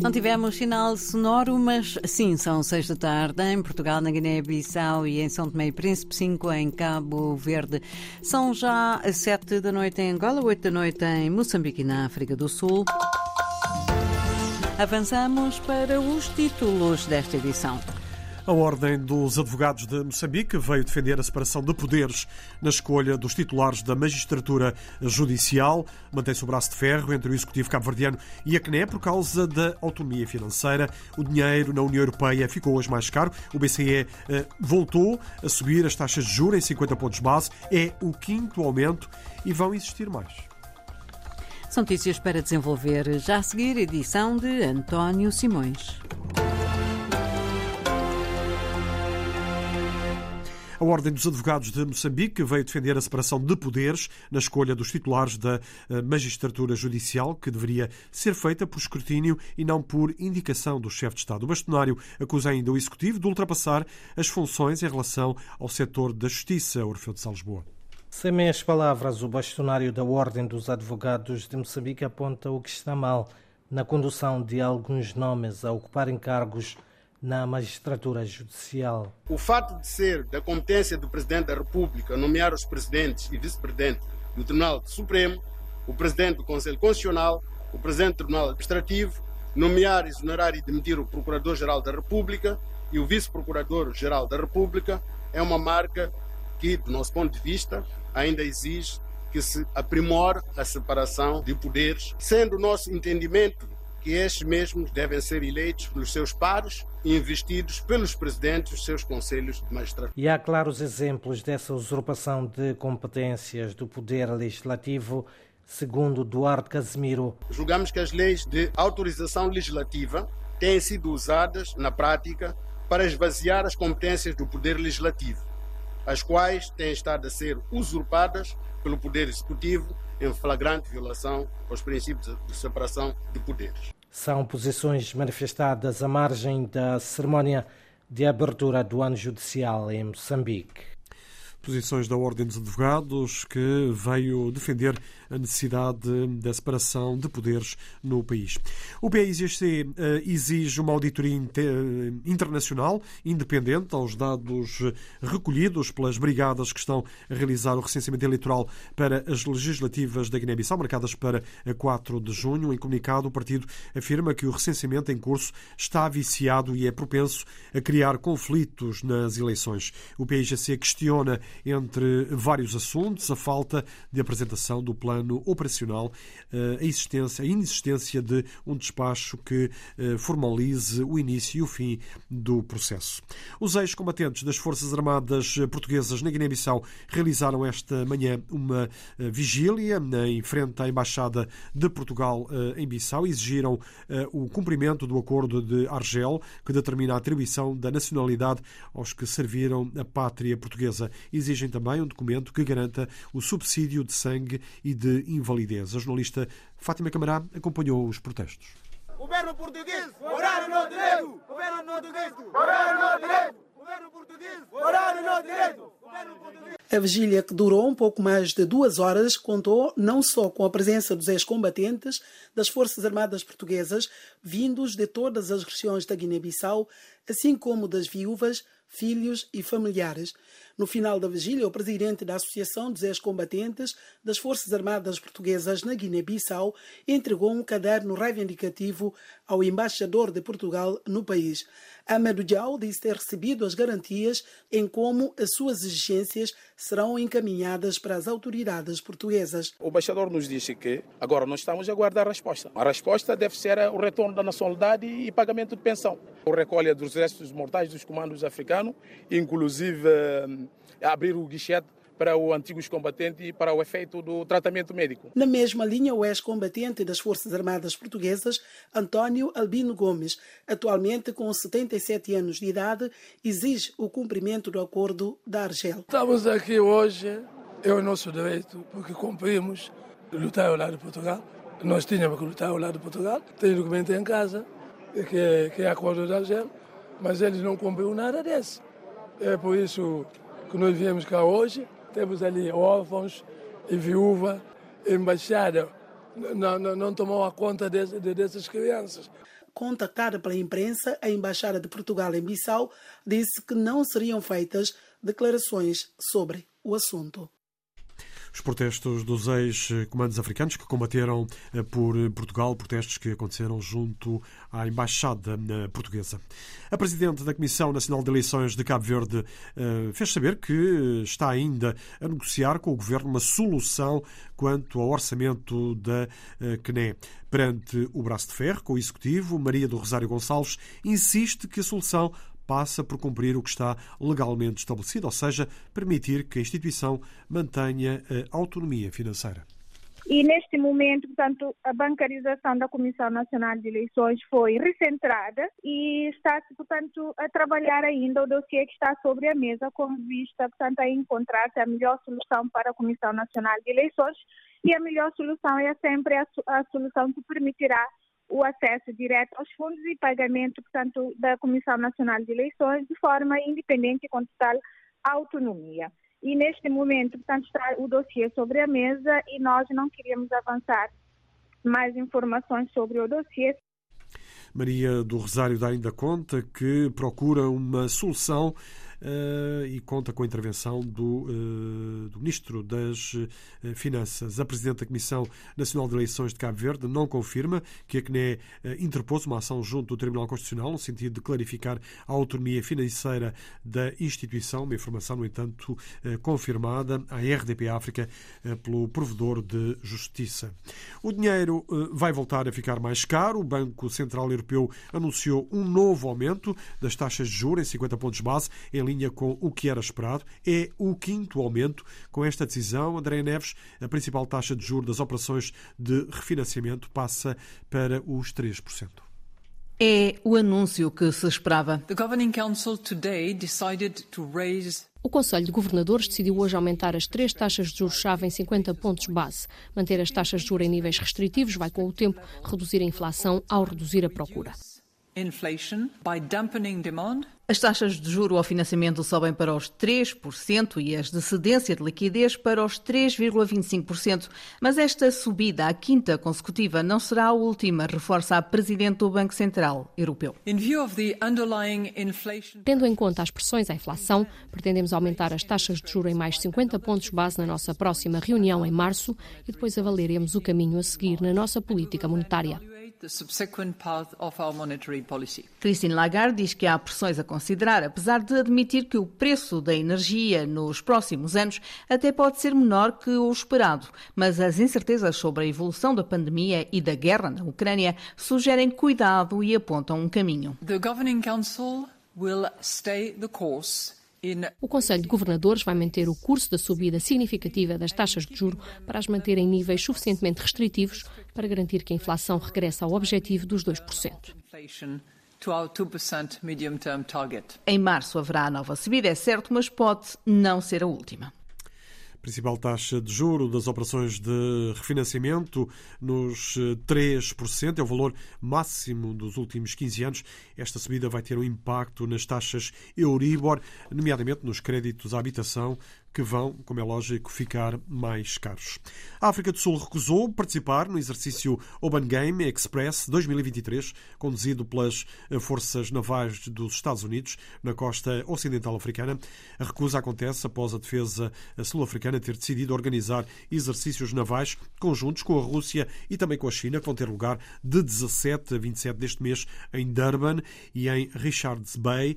Não tivemos sinal sonoro, mas sim, são seis da tarde em Portugal, na Guiné-Bissau e em São Tomé e Príncipe, cinco em Cabo Verde. São já sete da noite em Angola, oito da noite em Moçambique e na África do Sul. Avançamos para os títulos desta edição. A Ordem dos Advogados de Moçambique veio defender a separação de poderes na escolha dos titulares da magistratura judicial. Mantém-se o braço de ferro entre o Executivo cabo-verdiano e a CNE por causa da autonomia financeira. O dinheiro na União Europeia ficou hoje mais caro. O BCE eh, voltou a subir as taxas de juros em 50 pontos base. É o quinto aumento e vão existir mais. São notícias para desenvolver já a seguir, edição de António Simões. A Ordem dos Advogados de Moçambique veio defender a separação de poderes na escolha dos titulares da eh, magistratura judicial, que deveria ser feita por escrutínio e não por indicação do chefe de Estado. O bastonário acusa ainda o Executivo de ultrapassar as funções em relação ao setor da justiça, Orfeu de Salisboa. Sem meias palavras, o bastonário da Ordem dos Advogados de Moçambique aponta o que está mal na condução de alguns nomes a ocuparem cargos na magistratura judicial. O fato de ser da competência do Presidente da República nomear os presidentes e vice-presidentes do Tribunal Supremo, o Presidente do Conselho Constitucional, o Presidente do Tribunal Administrativo, nomear, exonerar e demitir o Procurador-Geral da República e o Vice-Procurador-Geral da República é uma marca que, do nosso ponto de vista, ainda exige que se aprimore a separação de poderes, sendo o nosso entendimento que estes mesmos devem ser eleitos pelos seus pares e investidos pelos presidentes dos seus conselhos de magistratura. E há claros exemplos dessa usurpação de competências do poder legislativo, segundo Duarte Casimiro. Julgamos que as leis de autorização legislativa têm sido usadas na prática para esvaziar as competências do poder legislativo, as quais têm estado a ser usurpadas pelo poder executivo em flagrante violação aos princípios de separação de poderes. São posições manifestadas à margem da cerimónia de abertura do ano judicial em Moçambique posições da Ordem dos Advogados, que veio defender a necessidade da separação de poderes no país. O PIGC eh, exige uma auditoria internacional independente aos dados recolhidos pelas brigadas que estão a realizar o recenseamento eleitoral para as legislativas da Guiné-Bissau, marcadas para 4 de junho. Em comunicado, o partido afirma que o recenseamento em curso está viciado e é propenso a criar conflitos nas eleições. O PIGC questiona entre vários assuntos, a falta de apresentação do plano operacional, eh, a existência, a inexistência de um despacho que eh, formalize o início e o fim do processo. Os ex-combatentes das Forças Armadas Portuguesas na Guiné-Bissau realizaram esta manhã uma eh, vigília em frente à Embaixada de Portugal em Bissau e exigiram o cumprimento do acordo de Argel, que determina a atribuição da nacionalidade aos que serviram a pátria portuguesa exigem também um documento que garanta o subsídio de sangue e de invalidez. A jornalista Fátima Camará acompanhou os protestos. Governo português, horário no direito! Governo no direito! No direito! A vigília, que durou um pouco mais de duas horas, contou não só com a presença dos ex-combatentes das Forças Armadas Portuguesas, vindos de todas as regiões da Guiné-Bissau, assim como das viúvas, filhos e familiares. No final da vigília, o presidente da Associação dos Ex-Combatentes das Forças Armadas Portuguesas na Guiné-Bissau entregou um caderno reivindicativo ao embaixador de Portugal no país. Amadou Dial disse ter recebido as garantias em como as suas exigências serão encaminhadas para as autoridades portuguesas. O embaixador nos disse que agora nós estamos a aguardar a resposta. A resposta deve ser o retorno da nacionalidade e pagamento de pensão. O recolha dos restos mortais dos comandos africanos, inclusive eh, abrir o guichete para o antigo combatente e para o efeito do tratamento médico. Na mesma linha, o ex-combatente das Forças Armadas Portuguesas, António Albino Gomes, atualmente com 77 anos de idade, exige o cumprimento do acordo da Argel. Estamos aqui hoje, é o nosso direito, porque cumprimos lutar ao lado de Portugal. Nós tínhamos que lutar ao lado de Portugal, tem documento em casa, que é, que é acordo da Argel, mas eles não cumpriram nada desse. É por isso que nós viemos cá hoje temos ali órfãos e viúva. Embaixada não, não, não tomou a conta de, de, dessas crianças. Contactada pela imprensa, a Embaixada de Portugal em Bissau disse que não seriam feitas declarações sobre o assunto os protestos dos ex-comandos africanos que combateram eh, por Portugal, protestos que aconteceram junto à Embaixada eh, Portuguesa. A Presidente da Comissão Nacional de Eleições de Cabo Verde eh, fez saber que está ainda a negociar com o Governo uma solução quanto ao orçamento da CNE. Perante o braço de ferro com o Executivo, Maria do Rosário Gonçalves insiste que a solução passa por cumprir o que está legalmente estabelecido, ou seja, permitir que a instituição mantenha a autonomia financeira. E neste momento, portanto, a bancarização da Comissão Nacional de Eleições foi recentrada e está-se, portanto, a trabalhar ainda o dossiê que está sobre a mesa com vista, portanto, a encontrar-se a melhor solução para a Comissão Nacional de Eleições e a melhor solução é sempre a, a solução que permitirá o acesso direto aos fundos e pagamento, portanto, da Comissão Nacional de Eleições de forma independente e com total autonomia. E neste momento, portanto, está o dossiê sobre a mesa e nós não queríamos avançar mais informações sobre o dossiê. Maria do Rosário dá ainda conta que procura uma solução uh, e conta com a intervenção do, uh, do Ministro das eh, Finanças. A Presidente da Comissão Nacional de Eleições de Cabo Verde não confirma que a CNE interpôs uma ação junto do Tribunal Constitucional no sentido de clarificar a autonomia financeira da instituição, uma informação, no entanto, confirmada à RDP África pelo provedor de Justiça. O dinheiro vai voltar a ficar mais caro. O Banco Central Europeu anunciou um novo aumento das taxas de juros em 50 pontos base em linha com o que era esperado. É o quinto aumento. Com esta decisão, André Neves, a principal taxa de juros das operações de refinanciamento passa para os 3%. É o anúncio que se esperava. O Conselho de Governadores decidiu hoje aumentar as três taxas de juros-chave em 50 pontos base. Manter as taxas de juros em níveis restritivos vai, com o tempo, reduzir a inflação ao reduzir a procura. As taxas de juro ao financiamento sobem para os 3% e as de cedência de liquidez para os 3,25%. Mas esta subida, a quinta consecutiva, não será a última, reforça a Presidente do Banco Central Europeu. Tendo em conta as pressões à inflação, pretendemos aumentar as taxas de juro em mais 50 pontos base na nossa próxima reunião em março e depois avaliaremos o caminho a seguir na nossa política monetária. Christine Lagarde diz que há pressões a considerar, apesar de admitir que o preço da energia nos próximos anos até pode ser menor que o esperado. Mas as incertezas sobre a evolução da pandemia e da guerra na Ucrânia sugerem cuidado e apontam um caminho. The Governing Council will stay the course o Conselho de Governadores vai manter o curso da subida significativa das taxas de juro para as manter em níveis suficientemente restritivos para garantir que a inflação regresse ao objetivo dos 2%. Em março haverá a nova subida, é certo, mas pode não ser a última principal taxa de juro das operações de refinanciamento nos 3%, eh, é o valor máximo dos últimos 15 anos. Esta subida vai ter um impacto nas taxas Euribor, nomeadamente nos créditos à habitação, que vão, como é lógico, ficar mais caros. A África do Sul recusou participar no exercício Open Game Express 2023, conduzido pelas forças navais dos Estados Unidos na costa ocidental africana. A recusa acontece após a defesa sul-africana ter decidido organizar exercícios navais conjuntos com a Rússia e também com a China, que vão ter lugar de 17 a 27 deste mês em Durban e em Richards Bay,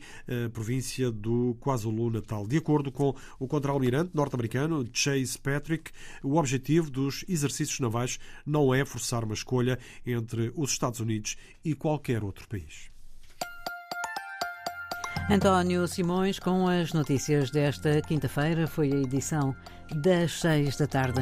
província do KwaZulu-Natal. De acordo com o contra almirante norte-americano Chase Patrick, o objetivo dos exercícios navais não é forçar uma escolha entre os Estados Unidos e qualquer outro país. António Simões com as notícias desta quinta-feira foi a edição das seis da tarde.